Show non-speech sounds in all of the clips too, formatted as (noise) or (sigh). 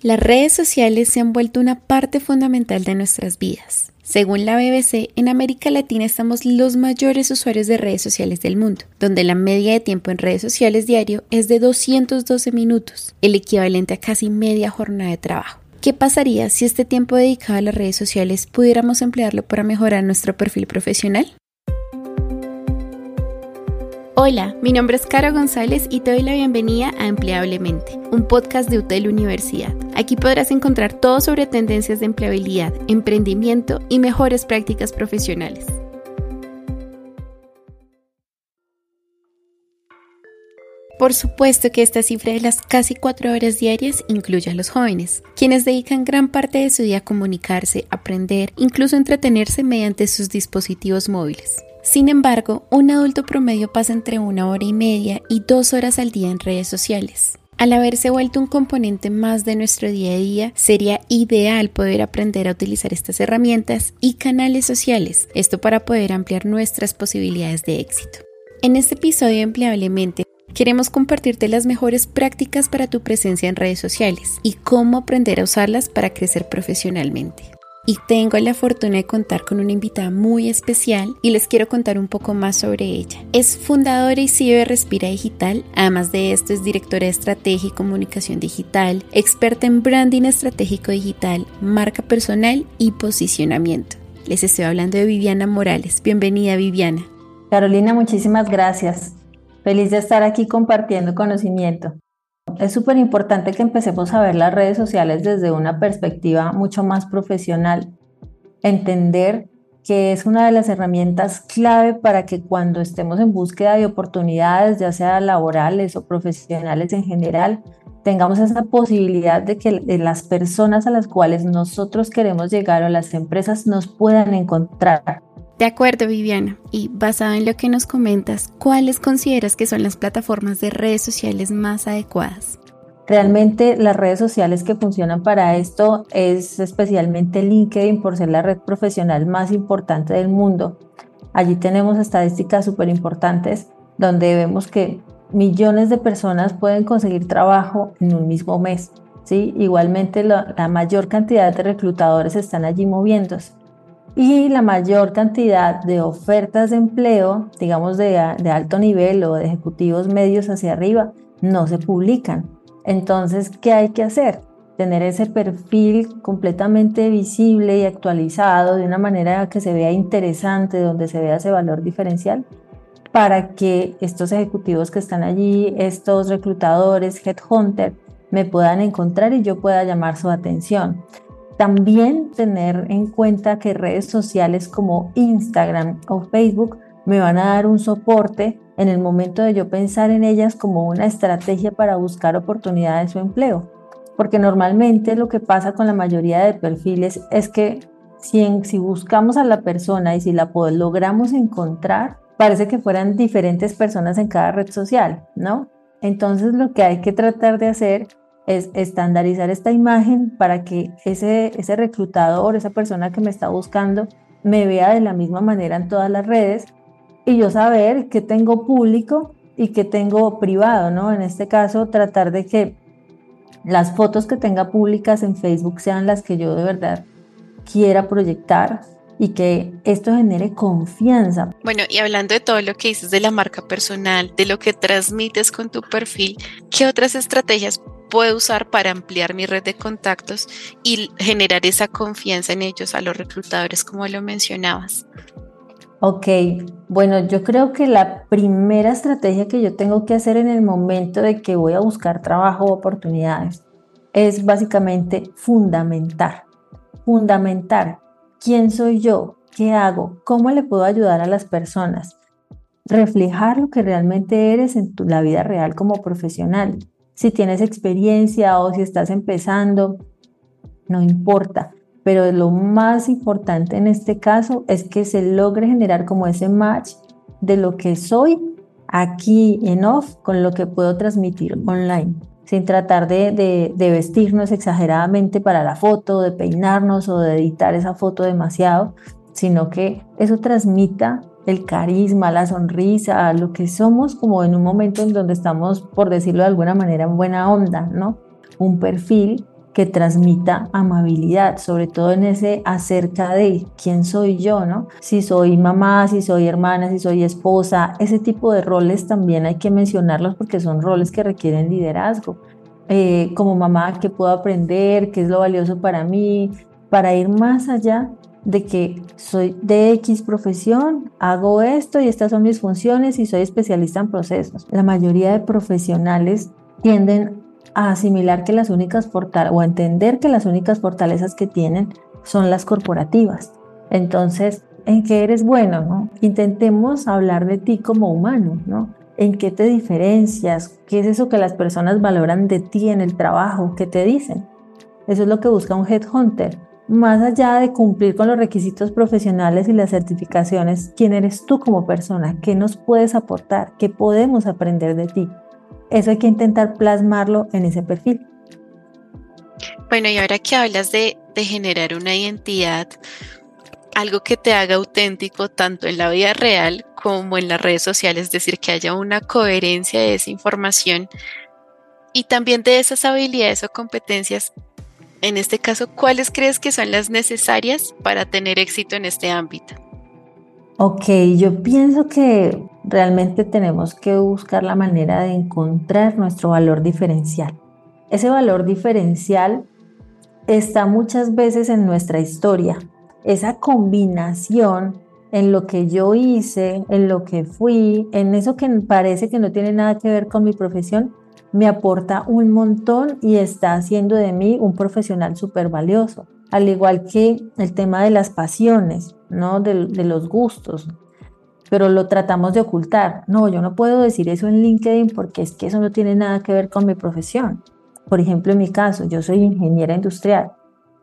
Las redes sociales se han vuelto una parte fundamental de nuestras vidas. Según la BBC, en América Latina estamos los mayores usuarios de redes sociales del mundo, donde la media de tiempo en redes sociales diario es de 212 minutos, el equivalente a casi media jornada de trabajo. ¿Qué pasaría si este tiempo dedicado a las redes sociales pudiéramos emplearlo para mejorar nuestro perfil profesional? Hola, mi nombre es Caro González y te doy la bienvenida a Empleablemente, un podcast de UTEL Universidad. Aquí podrás encontrar todo sobre tendencias de empleabilidad, emprendimiento y mejores prácticas profesionales. Por supuesto que esta cifra de las casi cuatro horas diarias incluye a los jóvenes, quienes dedican gran parte de su día a comunicarse, aprender, incluso entretenerse mediante sus dispositivos móviles. Sin embargo, un adulto promedio pasa entre una hora y media y dos horas al día en redes sociales. Al haberse vuelto un componente más de nuestro día a día, sería ideal poder aprender a utilizar estas herramientas y canales sociales, esto para poder ampliar nuestras posibilidades de éxito. En este episodio Empleablemente queremos compartirte las mejores prácticas para tu presencia en redes sociales y cómo aprender a usarlas para crecer profesionalmente y tengo la fortuna de contar con una invitada muy especial y les quiero contar un poco más sobre ella. Es fundadora y CEO de Respira Digital, además de esto es directora de estrategia y comunicación digital, experta en branding estratégico digital, marca personal y posicionamiento. Les estoy hablando de Viviana Morales. Bienvenida Viviana. Carolina, muchísimas gracias. Feliz de estar aquí compartiendo conocimiento. Es súper importante que empecemos a ver las redes sociales desde una perspectiva mucho más profesional, entender que es una de las herramientas clave para que cuando estemos en búsqueda de oportunidades, ya sea laborales o profesionales en general, tengamos esa posibilidad de que las personas a las cuales nosotros queremos llegar o las empresas nos puedan encontrar. De acuerdo, Viviana. Y basado en lo que nos comentas, ¿cuáles consideras que son las plataformas de redes sociales más adecuadas? Realmente las redes sociales que funcionan para esto es especialmente LinkedIn por ser la red profesional más importante del mundo. Allí tenemos estadísticas súper importantes donde vemos que millones de personas pueden conseguir trabajo en un mismo mes. ¿sí? Igualmente la, la mayor cantidad de reclutadores están allí moviéndose y la mayor cantidad de ofertas de empleo, digamos de, alto nivel o de ejecutivos medios hacia arriba, no se publican. Entonces, ¿qué hay que hacer? Tener ese perfil completamente visible y actualizado de una manera que se vea interesante, donde se vea ese valor diferencial, para que estos ejecutivos que están allí, estos reclutadores, headhunter, me puedan encontrar y yo pueda llamar su atención. También tener en cuenta que redes sociales como Instagram o Facebook me van a dar un soporte en el momento de yo pensar en ellas como una estrategia para buscar oportunidades o empleo. Porque normalmente lo que pasa con la mayoría de perfiles es que si, si buscamos a la persona y si la logramos encontrar, parece que fueran diferentes personas en cada red social, ¿no? Entonces lo que hay que tratar de hacer es estandarizar esta imagen para que ese, ese reclutador, esa persona que me está buscando, me vea de la misma manera en todas las redes y yo saber qué tengo público y qué tengo privado, ¿no? En este caso, tratar de que las fotos que tenga públicas en Facebook sean las que yo de verdad quiera proyectar y que esto genere confianza. Bueno, y hablando de todo lo que dices de la marca personal, de lo que transmites con tu perfil, ¿qué otras estrategias puedo usar para ampliar mi red de contactos y generar esa confianza en ellos a los reclutadores como lo mencionabas? Ok, bueno, yo creo que la primera estrategia que yo tengo que hacer en el momento de que voy a buscar trabajo o oportunidades es básicamente fundamentar, fundamentar quién soy yo, qué hago, cómo le puedo ayudar a las personas, reflejar lo que realmente eres en tu, la vida real como profesional si tienes experiencia o si estás empezando, no importa. Pero lo más importante en este caso es que se logre generar como ese match de lo que soy aquí en off con lo que puedo transmitir online, sin tratar de, vestirnos exageradamente para la foto, de peinarnos o de editar esa foto demasiado, sino que eso transmita el carisma, la sonrisa, lo que somos como en un momento en donde estamos, por decirlo de alguna manera, en buena onda, ¿no? Un perfil que transmita amabilidad, sobre todo en ese acerca de quién soy yo, ¿no? Si soy mamá, si soy hermana, si soy esposa, ese tipo de roles también hay que mencionarlos porque son roles que requieren liderazgo. Eh, como mamá, ¿qué puedo aprender? ¿Qué es lo valioso para mí? Para ir más allá de que soy de X profesión, hago esto y estas son mis funciones y soy especialista en procesos. La mayoría de profesionales tienden a asimilar que las únicas fortalezas o a entender que las únicas fortalezas que tienen son las corporativas. Entonces, ¿en qué eres bueno? No? Intentemos hablar de ti como humano, ¿no? ¿En qué te diferencias? ¿Qué es eso que las personas valoran de ti en el trabajo? ¿Qué te dicen? Eso es lo que busca un headhunter. Más allá de cumplir con los requisitos profesionales y las certificaciones, ¿quién eres tú como persona? ¿Qué nos puedes aportar? ¿Qué podemos aprender de ti? Eso hay que intentar plasmarlo en ese perfil. Bueno, y ahora que hablas de, generar una identidad, algo que te haga auténtico tanto en la vida real como en las redes sociales, es decir, que haya una coherencia de esa información y también de esas habilidades o competencias. En este caso, ¿cuáles crees que son las necesarias para tener éxito en este ámbito? Ok, yo pienso que realmente tenemos que buscar la manera de encontrar nuestro valor diferencial. Ese valor diferencial está muchas veces en nuestra historia. Esa combinación en lo que yo hice, en lo que fui, en eso que parece que no tiene nada que ver con mi profesión, me aporta un montón y está haciendo de mí un profesional súper valioso. Al igual que el tema de las pasiones. ¿no? De, los gustos, pero lo tratamos de ocultar. No, yo no puedo decir eso en LinkedIn porque es que eso no tiene nada que ver con mi profesión. Por ejemplo, en mi caso, yo soy ingeniera industrial,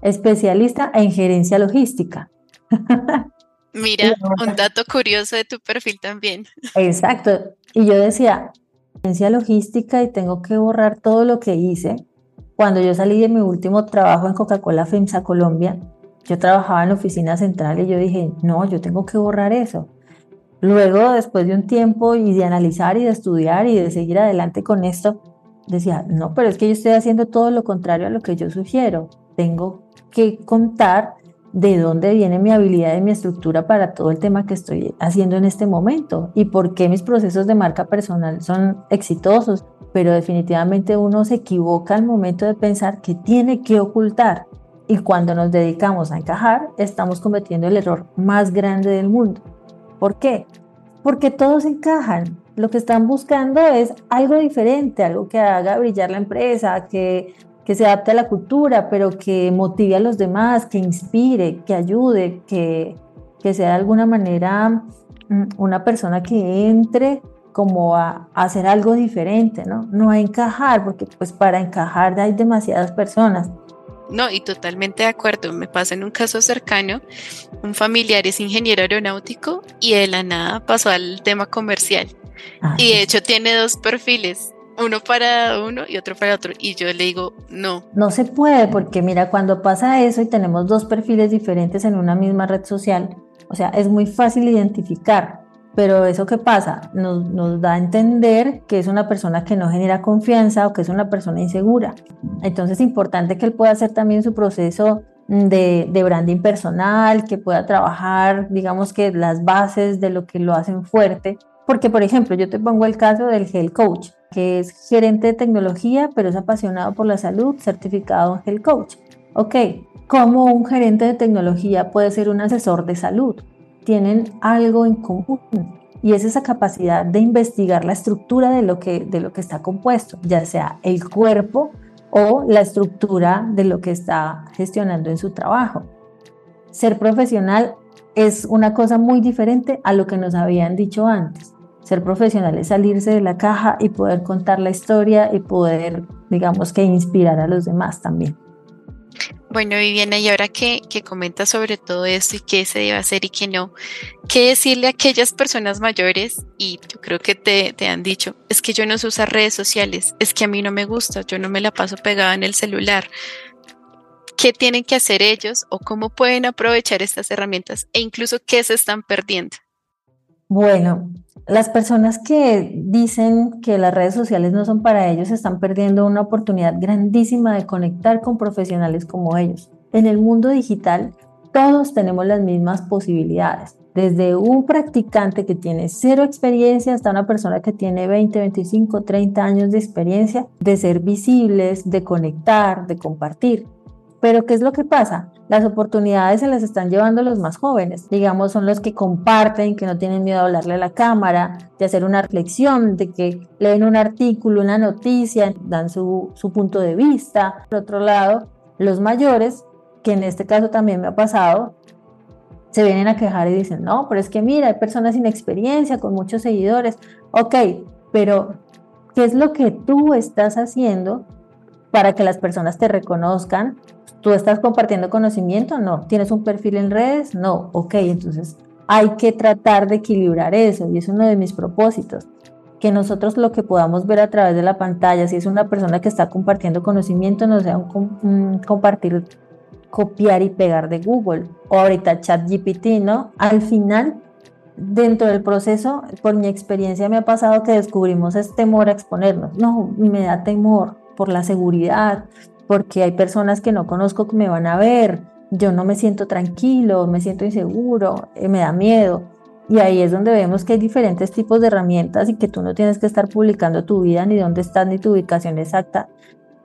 especialista en gerencia logística. Mira, (laughs) un dato curioso de tu perfil también. Exacto. Y yo decía, logística y tengo que borrar todo lo que hice. Cuando yo salí de mi último trabajo en Coca-Cola FEMSA Colombia, yo trabajaba en la oficina central y yo dije, no, yo tengo que borrar eso. Luego, después de un tiempo y de analizar y de estudiar y de seguir adelante con esto, decía, no, pero es que yo estoy haciendo todo lo contrario a lo que yo sugiero. Tengo que contar de dónde viene mi habilidad y mi estructura para todo el tema que estoy haciendo en este momento y por qué mis procesos de marca personal son exitosos. Pero definitivamente uno se equivoca al momento de pensar que tiene que ocultar y cuando nos dedicamos a encajar, estamos cometiendo el error más grande del mundo. ¿Por qué? Porque todos encajan. Lo que están buscando es algo diferente, algo que haga brillar la empresa, que, que se adapte a la cultura, pero que motive a los demás, que inspire, que ayude, que, que sea de alguna manera mm, una persona que entre como a, a, hacer algo diferente, ¿no? No a encajar, porque pues para encajar hay demasiadas personas. No, y totalmente de acuerdo. Me pasa en un caso cercano, un familiar es ingeniero aeronáutico y de la nada pasó al tema comercial. Ah, y de hecho tiene dos perfiles, uno para uno y otro para otro. Y yo le digo, no. No se puede porque mira, cuando pasa eso y tenemos dos perfiles diferentes en una misma red social, o sea, es muy fácil identificar pero eso que pasa nos, nos, da a entender que es una persona que no genera confianza o que es una persona insegura. Entonces es importante que él pueda hacer también su proceso de, branding personal, que pueda trabajar, digamos que las bases de lo que lo hacen fuerte. Porque, por ejemplo, yo te pongo el caso del Health Coach, que es gerente de tecnología, pero es apasionado por la salud, certificado en Health Coach. Ok, ¿cómo un gerente de tecnología puede ser un asesor de salud? tienen algo en común y es esa capacidad de investigar la estructura de lo que, de lo que está compuesto, ya sea el cuerpo o la estructura de lo que está gestionando en su trabajo. Ser profesional es una cosa muy diferente a lo que nos habían dicho antes. Ser profesional es salirse de la caja y poder contar la historia y poder, digamos que, inspirar a los demás también. Bueno, Viviana, y ahora que, que comentas sobre todo esto y qué se debe hacer y qué no, ¿qué decirle a aquellas personas mayores? Y yo creo que te, te han dicho, es que yo no sé usar redes sociales, es que a mí no me gusta, yo no me la paso pegada en el celular. ¿Qué tienen que hacer ellos o cómo pueden aprovechar estas herramientas e incluso qué se están perdiendo? Bueno, Las personas que dicen que las redes sociales no son para ellos están perdiendo una oportunidad grandísima de conectar con profesionales como ellos. En el mundo digital, todos tenemos las mismas posibilidades, desde un practicante que tiene cero experiencia hasta una persona que tiene 20, 25, 30 años de experiencia, de ser visibles, de conectar, de compartir. Pero ¿qué es lo que pasa? Las oportunidades se las están llevando los más jóvenes. Digamos, son los que comparten, que no tienen miedo a hablarle a la cámara, de hacer una reflexión, de que leen un artículo, una noticia, dan su, su punto de vista. Por otro lado, los mayores, que en este caso también me ha pasado, se vienen a quejar y dicen, no, pero es que mira, hay personas sin experiencia, con muchos seguidores. Ok, pero ¿qué es lo que tú estás haciendo para que las personas te reconozcan ¿Tú estás compartiendo conocimiento? No. ¿Tienes un perfil en redes? No. Ok, entonces hay que tratar de equilibrar eso y es uno de mis propósitos. Que nosotros lo que podamos ver a través de la pantalla, si es una persona que está compartiendo conocimiento, no sea un, compartir, copiar y pegar de Google o ahorita ChatGPT, ¿no? Al final dentro del proceso, por mi experiencia me ha pasado que descubrimos ese temor a exponernos. No, me da temor por la seguridad, porque hay personas que no conozco que me van a ver, yo no me siento tranquilo, me siento inseguro, eh, me da miedo. Y ahí es donde vemos que hay diferentes tipos de herramientas y que tú no tienes que estar publicando tu vida ni dónde estás ni tu ubicación exacta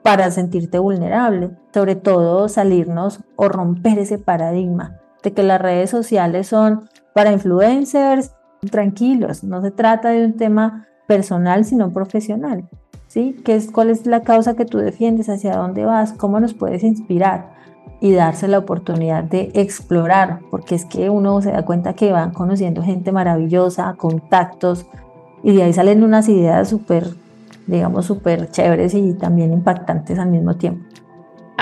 para sentirte vulnerable. Sobre todo salirnos o romper ese paradigma de que las redes sociales son para influencers tranquilos. No se trata de un tema personal, sino profesional. ¿sí? ¿Qué es, ¿Cuál es la causa que tú defiendes? ¿Hacia dónde vas? ¿Cómo nos puedes inspirar? Y darse la oportunidad de explorar, porque es que uno se da cuenta que van conociendo gente maravillosa, contactos, y de ahí salen unas ideas súper, digamos, súper chéveres y también impactantes al mismo tiempo.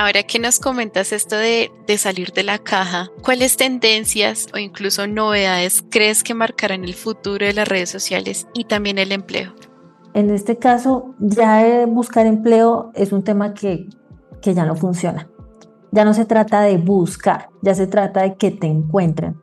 Ahora que nos comentas esto de, de, salir de la caja, ¿cuáles tendencias o incluso novedades crees que marcarán el futuro de las redes sociales y también el empleo? En este caso, ya buscar empleo es un tema que, que ya no funciona. Ya no se trata de buscar, ya se trata de que te encuentren.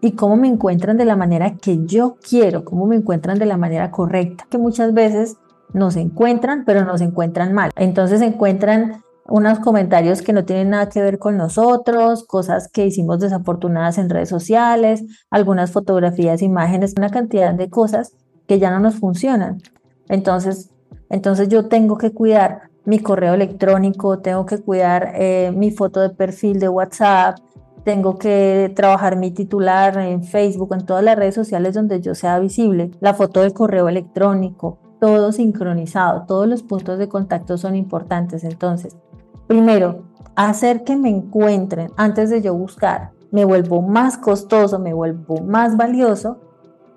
Y cómo me encuentran de la manera que yo quiero, cómo me encuentran de la manera correcta. Que muchas veces nos encuentran, pero nos encuentran mal. Entonces encuentran unos comentarios que no tienen nada que ver con nosotros, cosas que hicimos desafortunadas en redes sociales, algunas fotografías, imágenes, una cantidad de cosas que ya no nos funcionan. Entonces, entonces yo tengo que cuidar mi correo electrónico, tengo que cuidar eh, mi foto de perfil de WhatsApp, tengo que trabajar mi titular en Facebook, en todas las redes sociales donde yo sea visible, la foto del correo electrónico, todo sincronizado, todos los puntos de contacto son importantes. Entonces, primero, hacer que me encuentren antes de yo buscar, me vuelvo más costoso, me vuelvo más valioso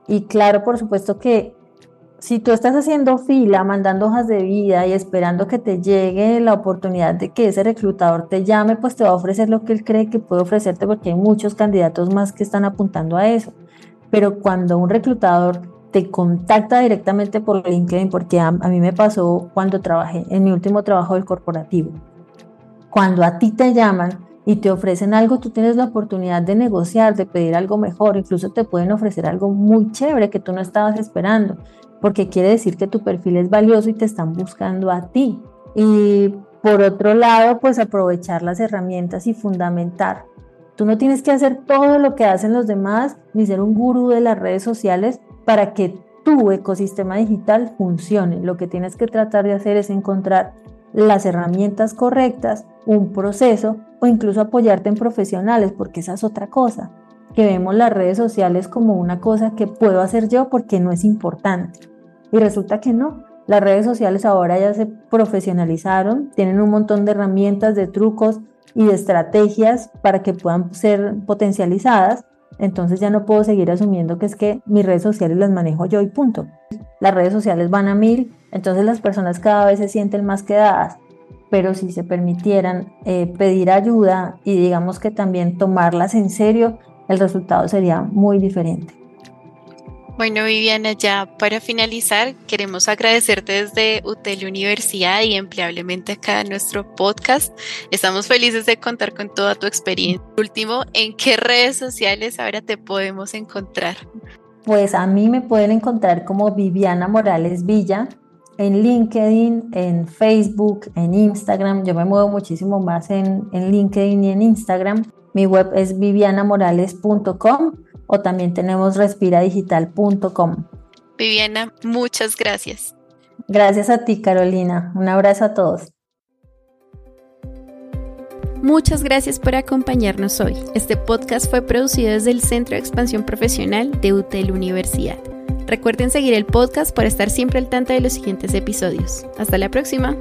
y claro, por supuesto que si tú estás haciendo fila, mandando hojas de vida y esperando que te llegue la oportunidad de que ese reclutador te llame, pues te va a ofrecer lo que él cree que puede ofrecerte porque hay muchos candidatos más que están apuntando a eso. Pero cuando un reclutador te contacta directamente por LinkedIn, porque a, mí me pasó cuando trabajé en mi último trabajo del corporativo, cuando a ti te llaman y te ofrecen algo, tú tienes la oportunidad de negociar, de pedir algo mejor, incluso te pueden ofrecer algo muy chévere que tú no estabas esperando porque quiere decir que tu perfil es valioso y te están buscando a ti. Y por otro lado, pues aprovechar las herramientas y fundamentar. Tú no tienes que hacer todo lo que hacen los demás ni ser un gurú de las redes sociales para que tu ecosistema digital funcione. Lo que tienes que tratar de hacer es encontrar las herramientas correctas, un proceso o incluso apoyarte en profesionales, porque esa es otra cosa, que vemos las redes sociales como una cosa que puedo hacer yo porque no es importante. Y resulta que no. Las redes sociales ahora ya se profesionalizaron, tienen un montón de herramientas, de trucos y de estrategias para que puedan ser potencializadas. Entonces ya no puedo seguir asumiendo que es que mis redes sociales las manejo yo y punto. Las redes sociales van a mil, entonces las personas cada vez se sienten más quedadas. Pero si se permitieran eh, pedir ayuda y digamos que también tomarlas en serio, el resultado sería muy diferente. Bueno, Viviana, ya para finalizar, queremos agradecerte desde UTEL Universidad y empleablemente acá en nuestro podcast. Estamos felices de contar con toda tu experiencia. Último, ¿en qué redes sociales ahora te podemos encontrar? Pues a mí me pueden encontrar como Viviana Morales Villa en LinkedIn, en Facebook, en Instagram. Yo me muevo muchísimo más en, en LinkedIn y en Instagram. Mi web es vivianamorales.com o también tenemos respiradigital.com. Viviana, muchas gracias. Gracias a ti, Carolina. Un abrazo a todos. Muchas gracias por acompañarnos hoy. Este podcast fue producido desde el Centro de Expansión Profesional de UTEL Universidad. Recuerden seguir el podcast para estar siempre al tanto de los siguientes episodios. Hasta la próxima.